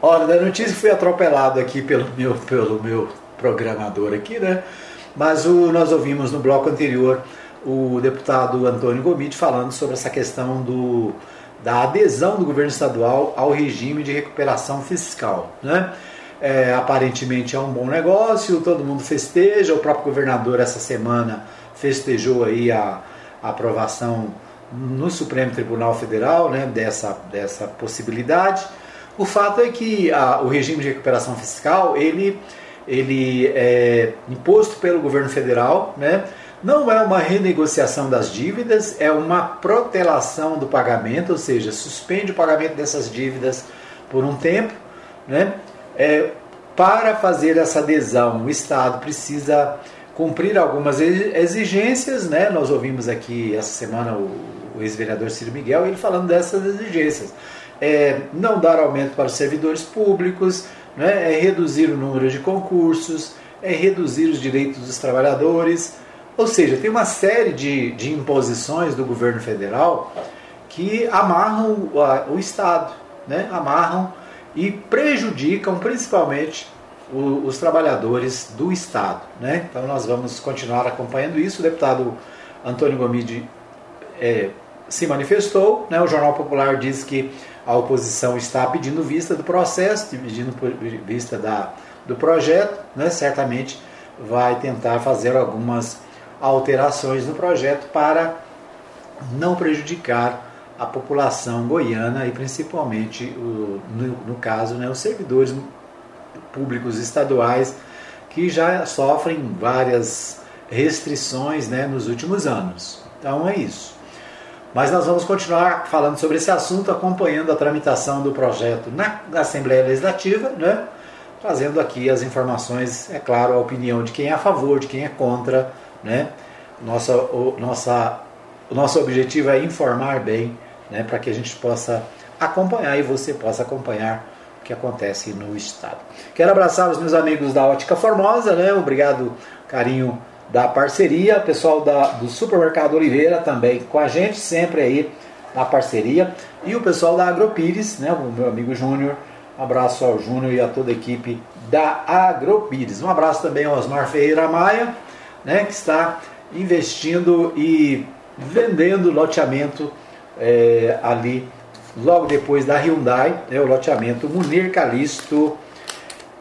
Hora da notícia, fui atropelado aqui pelo meu, pelo meu programador aqui, né? Mas o, nós ouvimos no bloco anterior o deputado Antônio Gomide falando sobre essa questão do, da adesão do governo estadual ao regime de recuperação fiscal. Né? É, aparentemente é um bom negócio, todo mundo festeja, o próprio governador essa semana festejou aí a, a aprovação no Supremo Tribunal Federal né, dessa, dessa possibilidade. O fato é que a, o regime de recuperação fiscal ele, ele é imposto pelo governo federal, né, não é uma renegociação das dívidas, é uma protelação do pagamento, ou seja, suspende o pagamento dessas dívidas por um tempo. Né? É, para fazer essa adesão, o Estado precisa cumprir algumas exigências. Né? Nós ouvimos aqui essa semana o, o ex-vereador Ciro Miguel ele falando dessas exigências. É, não dar aumento para os servidores públicos, né? é reduzir o número de concursos, é reduzir os direitos dos trabalhadores, ou seja, tem uma série de, de imposições do governo federal que amarram o, a, o Estado, né? amarram e prejudicam principalmente o, os trabalhadores do Estado. Né? Então nós vamos continuar acompanhando isso. O deputado Antônio Gomide é, se manifestou, né? o Jornal Popular diz que a oposição está pedindo vista do processo, pedindo vista da, do projeto, né? certamente vai tentar fazer algumas alterações no projeto para não prejudicar a população goiana e principalmente, o, no, no caso, né, os servidores públicos estaduais que já sofrem várias restrições né, nos últimos anos. Então é isso. Mas nós vamos continuar falando sobre esse assunto, acompanhando a tramitação do projeto na, Assembleia Legislativa, né, trazendo aqui as informações, é claro, a opinião de quem é a favor, de quem é contra né? Nossa, o, nossa, o nosso objetivo é informar bem, né? para que a gente possa acompanhar e você possa acompanhar o que acontece no estado. Quero abraçar os meus amigos da Ótica Formosa, né? Obrigado, carinho da parceria, pessoal da, do Supermercado Oliveira também com a gente, sempre aí na parceria, e o pessoal da Agropires, né? O meu amigo Júnior. Abraço ao Júnior e a toda a equipe da Agropires. Um abraço também ao Osmar Ferreira Maia, né, que está investindo e vendendo loteamento é, ali logo depois da Hyundai, né, o loteamento Munir Calisto,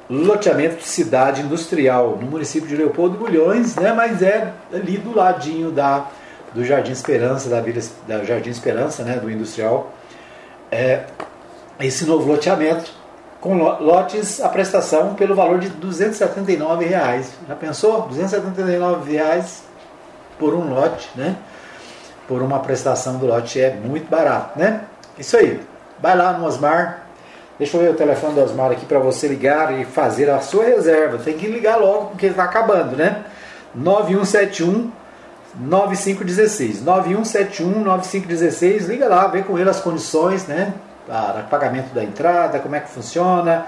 loteamento de cidade industrial no município de Leopoldo Bulhões, né, mas é ali do ladinho da, do Jardim Esperança, da, Vila, da Jardim Esperança, né, do industrial. É, esse novo loteamento com lotes a prestação pelo valor de 279 reais. Já pensou? 279 reais por um lote, né? Por uma prestação do lote é muito barato, né? Isso aí. Vai lá no Osmar. Deixa eu ver o telefone do Osmar aqui para você ligar e fazer a sua reserva. Tem que ligar logo porque está acabando, né? 9171 9516. 9171 9516. Liga lá, vê com ele as condições, né? Para pagamento da entrada, como é que funciona.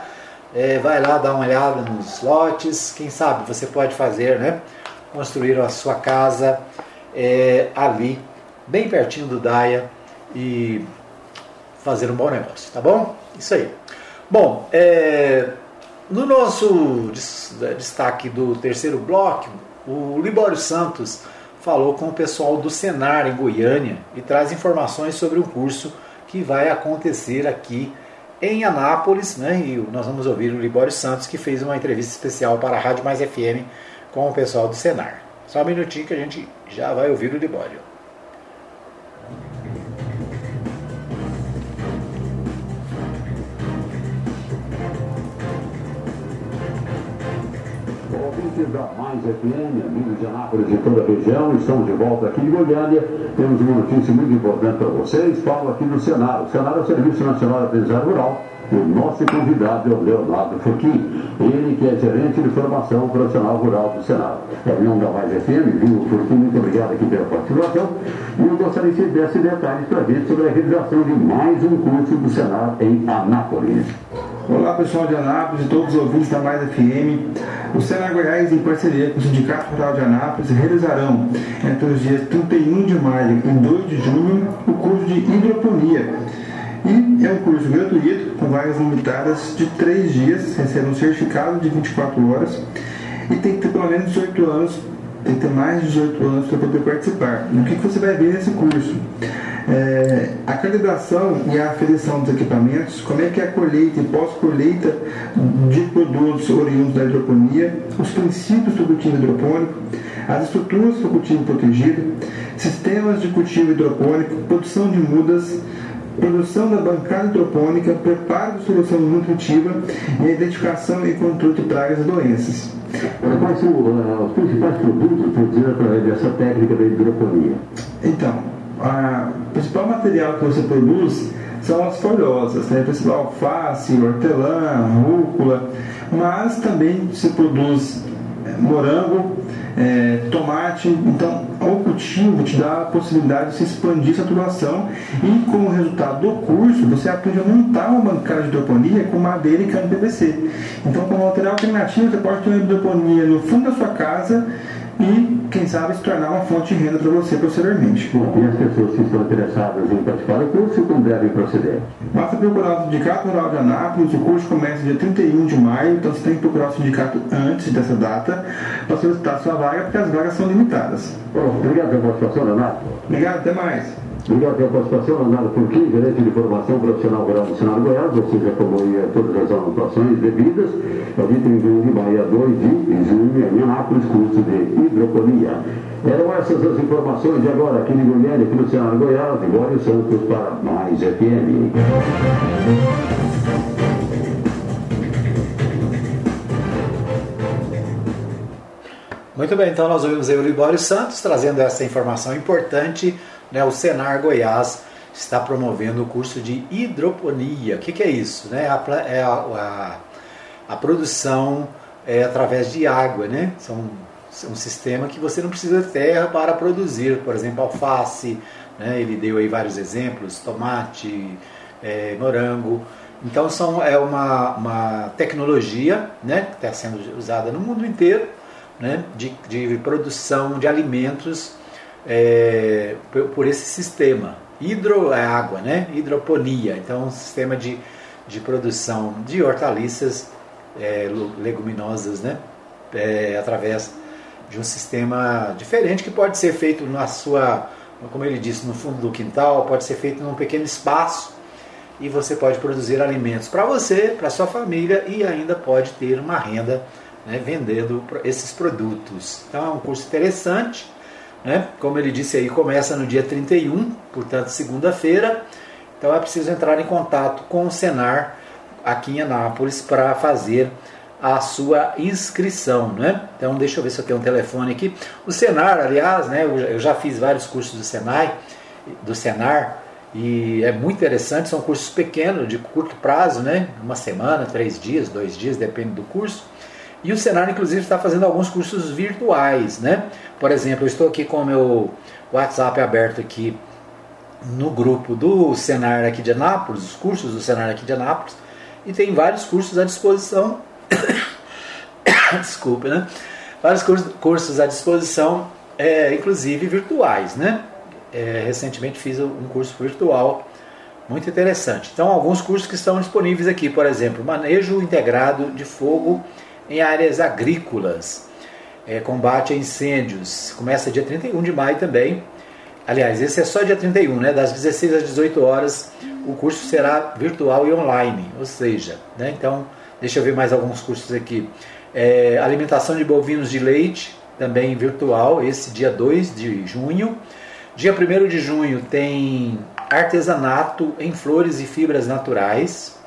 É, vai lá dar uma olhada nos lotes. Quem sabe você pode fazer, né? Construir a sua casa é, ali, bem pertinho do Daia e fazer um bom negócio, tá bom? Isso aí. Bom, é, no nosso destaque do terceiro bloco, o Libório Santos falou com o pessoal do Senar em Goiânia e traz informações sobre um curso que vai acontecer aqui em Anápolis, né? E nós vamos ouvir o Libório Santos que fez uma entrevista especial para a Rádio Mais FM com o pessoal do Senar. Só um minutinho que a gente já vai ouvir o Libório. Ouvintes da Mais FM, amigos de Anápolis e toda a região, estamos de volta aqui em Goiânia. Temos uma notícia muito importante para vocês. Falo aqui do Senado. O Senado é o Serviço Nacional de Aprendizagem Rural. O nosso convidado é o Leonardo Furquim, ele que é gerente de formação profissional rural do Senado. Reunião da Mais FM, viu, Furquim, muito obrigado aqui pela participação. E eu gostaria que você desse detalhes para a gente sobre a realização de mais um curso do Senado em Anápolis. Olá pessoal de Anápolis e todos os ouvintes da Mais FM. O Senar Goiás, em parceria com o Sindicato Rural de Anápolis, realizarão entre os dias 31 de maio e 2 de junho o curso de hidroponia. E é um curso gratuito, com vagas limitadas de 3 dias, recebe um certificado de 24 horas e tem que ter pelo menos 18 anos, tem que ter mais de 18 anos para poder participar. O que, que você vai ver nesse curso? É, a calibração e a aferição dos equipamentos, como é que é a colheita e pós-colheita de produtos oriundos da hidroponia, os princípios do cultivo hidropônico, as estruturas do cultivo protegido, sistemas de cultivo hidropônico, produção de mudas, produção da bancada hidropônica, preparo de solução nutritiva e identificação e controle de pragas e doenças. Quais são uh, os principais produtos produzidos através dessa técnica da hidroponia? Então, o principal material que você produz são as folhosas, né? principal alface, hortelã, rúcula, mas também se produz é, morango, é, tomate, então o cultivo te dá a possibilidade de se expandir essa atuação e como resultado do curso você aprende a montar uma bancada de hidroponia com madeira e cano PVC. Então como material alternativo você pode ter uma hidroponia no fundo da sua casa e, quem sabe, se tornar uma fonte de renda para você posteriormente. E as pessoas que estão interessadas em participar do curso, como devem proceder? Basta procurar o Sindicato Rural de Anápolis, o curso começa dia 31 de maio, então você tem que procurar o sindicato antes dessa data para solicitar sua vaga, porque as vagas são limitadas. Bom, obrigado pela participação, Renato. Obrigado, até mais. Obrigado pela participação, Leonardo Furquim, gerente de formação profissional rural do Senado Goiás, você já tomou todas as anotações devidas, é dia 31 de maio a 2 de junho, em Anápolis, curso de hidroponia. Eram essas as informações de agora aqui em Goiânia, aqui no Senado Goiás, de Santos para Mais FM. Muito bem, então nós ouvimos aí o Libório Santos trazendo essa informação importante né, o Senar Goiás está promovendo o curso de hidroponia. O que, que é isso? Né? A, é a, a, a, produção é através de água. Né? São, é um sistema que você não precisa de terra para produzir, por exemplo, alface, né? ele deu aí vários exemplos, tomate, é, morango. Então são, é uma, uma tecnologia né, que está sendo usada no mundo inteiro né, de, de produção de alimentos é, por esse sistema. Hidro é água, né? Hidroponia. Então, um sistema de, de produção de hortaliças é, leguminosas, né? É, através de um sistema diferente que pode ser feito na sua, como ele disse, no fundo do quintal, pode ser feito num pequeno espaço e você pode produzir alimentos para você, para sua família e ainda pode ter uma renda né, vendendo esses produtos. Então é um curso interessante né? Como ele disse aí, começa no dia 31, portanto, segunda-feira, Então é preciso entrar em contato com o Senar aqui em Anápolis para fazer a sua inscrição, né? Então deixa eu ver se eu tenho um telefone aqui. O Senar, aliás, né, eu já fiz vários cursos do Senai, do Senar, e é muito interessante, são cursos pequenos, de curto prazo, né? Uma semana, três dias, dois dias, depende do curso. E o Senar, inclusive, está fazendo alguns cursos virtuais, né? Por exemplo, eu estou aqui com o meu WhatsApp aberto aqui no grupo do Senar aqui de Anápolis, os cursos do Senar aqui de Anápolis, e tem vários cursos à disposição. Desculpe, né? Vários cursos à disposição, é, inclusive virtuais, né? É, recentemente fiz um curso virtual muito interessante. Então, alguns cursos que estão disponíveis aqui, por exemplo, manejo integrado de fogo em áreas agrícolas, é, combate a incêndios, começa dia 31 de maio também. Aliás, esse é só dia 31, né? Das 16 às 18 horas, o curso será virtual e online, ou seja, né? Então, deixa eu ver mais alguns cursos aqui. É, alimentação de bovinos de leite, também virtual, esse dia 2 de junho. Dia 1 de junho tem artesanato em flores e fibras naturais.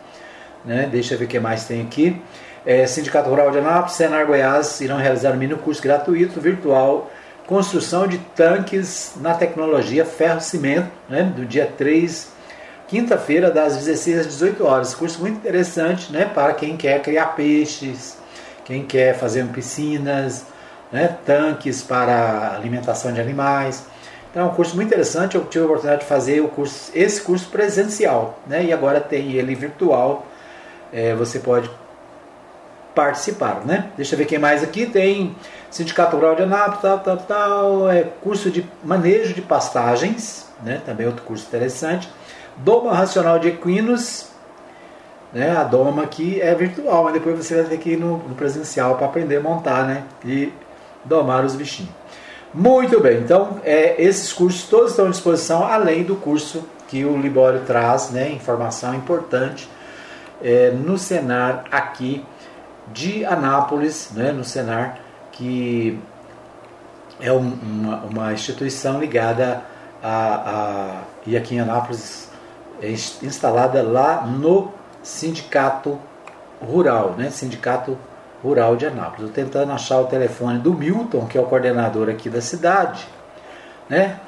Né? Deixa eu ver o que mais tem aqui. É, Sindicato Rural de Anápolis, Senar Goiás irão realizar um mini curso gratuito virtual Construção de tanques na tecnologia ferro-cimento, né? do dia 3, quinta-feira, das 16 às 18 horas. Curso muito interessante né? para quem quer criar peixes, quem quer fazer piscinas, né? tanques para alimentação de animais. Então é um curso muito interessante. Eu tive a oportunidade de fazer o curso, esse curso presencial, né? E agora tem ele virtual. É, você pode participar, né? Deixa eu ver quem mais aqui tem Sindicato Rural de Anápolis, tal, tal, tal, é curso de manejo de pastagens, né? Também outro curso interessante. Doma racional de equinos, né? A doma aqui é virtual, mas depois você vai ter que ir no, no presencial para aprender a montar, né? E domar os bichinhos. Muito bem, então é, esses cursos todos estão à disposição, além do curso que o Libório traz, né, informação importante é, no Senar aqui de Anápolis, né, no Senar, que é um, uma, uma, instituição ligada a, a, e aqui em Anápolis é instalada lá no Sindicato Rural, né, Sindicato Rural de Anápolis. Estou tentando achar o telefone do Milton, que é o coordenador aqui da cidade, né?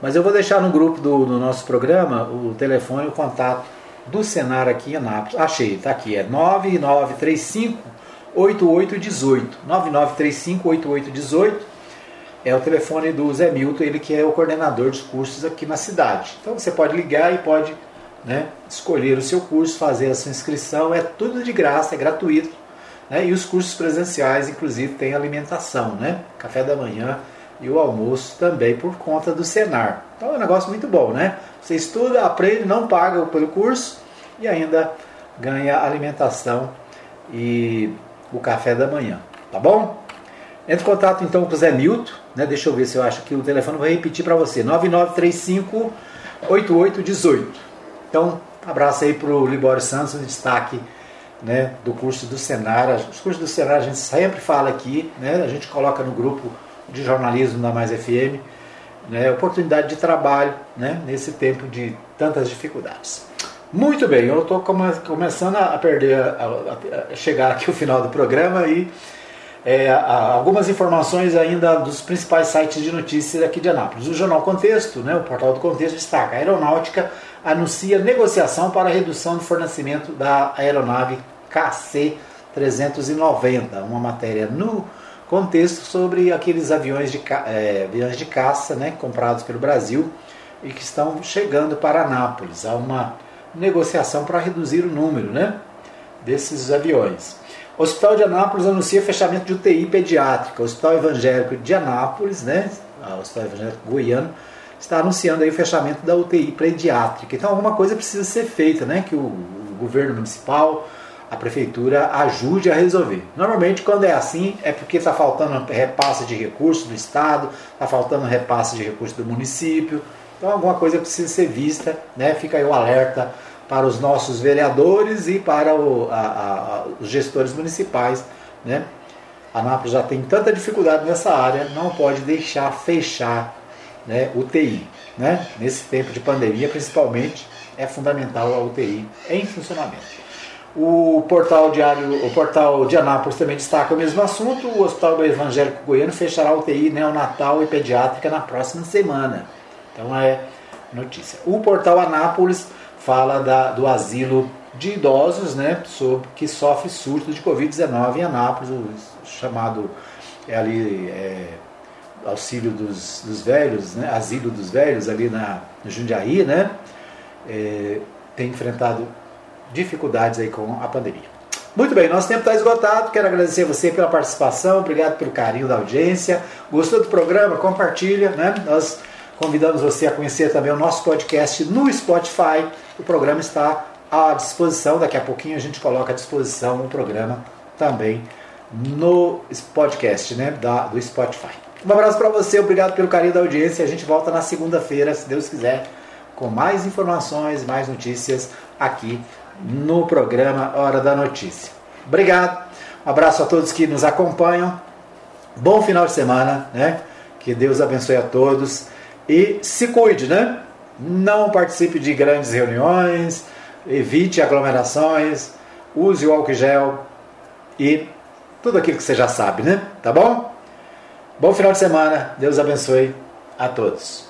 Mas eu vou deixar no grupo do, do nosso programa o telefone, o contato do Senar aqui em Anápolis. Achei, está aqui, é 9935 8818. 9935 8818 é o telefone do Zé Milton, ele que é o coordenador dos cursos aqui na cidade. Então você pode ligar e pode né, escolher o seu curso, fazer a sua inscrição, é tudo de graça, é gratuito. Né? E os cursos presenciais, inclusive, têm alimentação, né? Café da manhã e o almoço também por conta do Senar. Então é um negócio muito bom, né? Você estuda, aprende, não paga pelo curso e ainda ganha alimentação e o café da manhã, tá bom? Entre em contato então com o Zé Milton, né? Deixa eu ver se eu acho que o telefone vou repetir para você: 9935 8818. Então, abraço aí para o Libório Santos, destaque né, do curso do Senar. Os cursos do Senar a gente sempre fala aqui, né, a gente coloca no grupo de jornalismo da Mais FM, né, oportunidade de trabalho né, nesse tempo de tantas dificuldades. Muito bem, eu estou come começando a perder, a, a, a, chegar aqui o final do programa e é, algumas informações ainda dos principais sites de notícias aqui de Anápolis. O Jornal Contexto, né, o portal do Contexto, destaca: a aeronáutica anuncia negociação para redução do fornecimento da aeronave KC-390, uma matéria no contexto sobre aqueles aviões de, é, aviões de caça né, comprados pelo Brasil e que estão chegando para Anápolis. Há uma negociação para reduzir o número né, desses aviões. O Hospital de Anápolis anuncia fechamento de UTI pediátrica. O Hospital Evangélico de Anápolis, né, o Hospital Evangélico Goiano, está anunciando aí o fechamento da UTI pediátrica. Então alguma coisa precisa ser feita, né, que o, o governo municipal, a prefeitura ajude a resolver. Normalmente, quando é assim, é porque está faltando repasse de recursos do Estado, está faltando repasse de recursos do município. Então, alguma coisa precisa ser vista. Né? Fica aí o alerta para os nossos vereadores e para o, a, a, os gestores municipais. Né? A Anápolis já tem tanta dificuldade nessa área, não pode deixar fechar né, UTI. né? Nesse tempo de pandemia, principalmente, é fundamental a UTI em funcionamento. O portal diário, o portal de Anápolis também destaca o mesmo assunto. O Hospital Evangélico Goiano fechará UTI neonatal e pediátrica na próxima semana. Então é notícia. O portal Anápolis fala da, do asilo de idosos, né, sobre, que sofre surto de Covid-19 em Anápolis, chamado é ali é, auxílio dos, dos, velhos, né, asilo dos velhos ali na no Jundiaí, né, é, tem enfrentado dificuldades aí com a pandemia. Muito bem, nosso tempo está esgotado. Quero agradecer a você pela participação, obrigado pelo carinho da audiência. Gostou do programa? Compartilha, né? Nós convidamos você a conhecer também o nosso podcast no Spotify. O programa está à disposição. Daqui a pouquinho a gente coloca à disposição o programa também no podcast, né? Da, do Spotify. Um abraço para você, obrigado pelo carinho da audiência. A gente volta na segunda-feira, se Deus quiser, com mais informações, mais notícias aqui no programa Hora da Notícia. Obrigado, um abraço a todos que nos acompanham, bom final de semana, né? Que Deus abençoe a todos e se cuide, né? Não participe de grandes reuniões, evite aglomerações, use o álcool gel e tudo aquilo que você já sabe, né? Tá bom? Bom final de semana, Deus abençoe a todos.